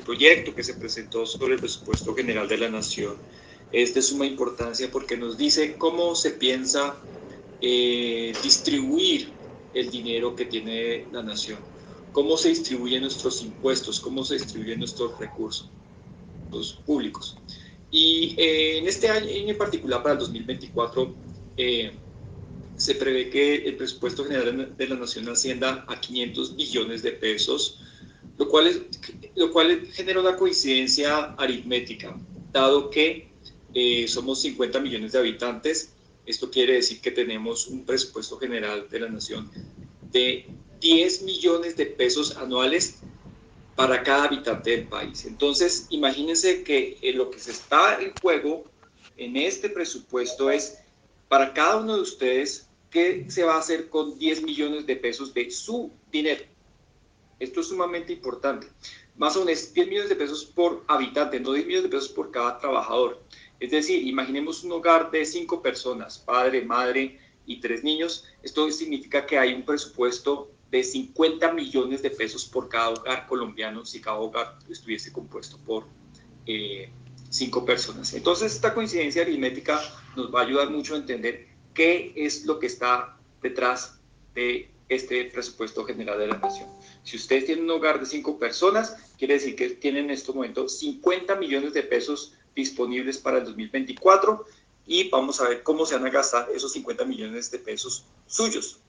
proyecto que se presentó sobre el presupuesto general de la nación es de suma importancia porque nos dice cómo se piensa eh, distribuir el dinero que tiene la nación, cómo se distribuyen nuestros impuestos, cómo se distribuyen nuestros recursos públicos. Y eh, en este año en particular, para el 2024, eh, se prevé que el presupuesto general de la Nación ascienda a 500 billones de pesos, lo cual, lo cual genera una coincidencia aritmética, dado que eh, somos 50 millones de habitantes. Esto quiere decir que tenemos un presupuesto general de la Nación de 10 millones de pesos anuales para cada habitante del país. Entonces, imagínense que eh, lo que se está en juego en este presupuesto es para cada uno de ustedes qué se va a hacer con 10 millones de pesos de su dinero. Esto es sumamente importante. Más o menos 10 millones de pesos por habitante, no 10 millones de pesos por cada trabajador. Es decir, imaginemos un hogar de cinco personas, padre, madre y tres niños. Esto significa que hay un presupuesto de 50 millones de pesos por cada hogar colombiano si cada hogar estuviese compuesto por eh, cinco personas. Entonces, esta coincidencia aritmética nos va a ayudar mucho a entender qué es lo que está detrás de este presupuesto general de la nación. Si ustedes tienen un hogar de cinco personas, quiere decir que tienen en este momento 50 millones de pesos disponibles para el 2024 y vamos a ver cómo se van a gastar esos 50 millones de pesos suyos.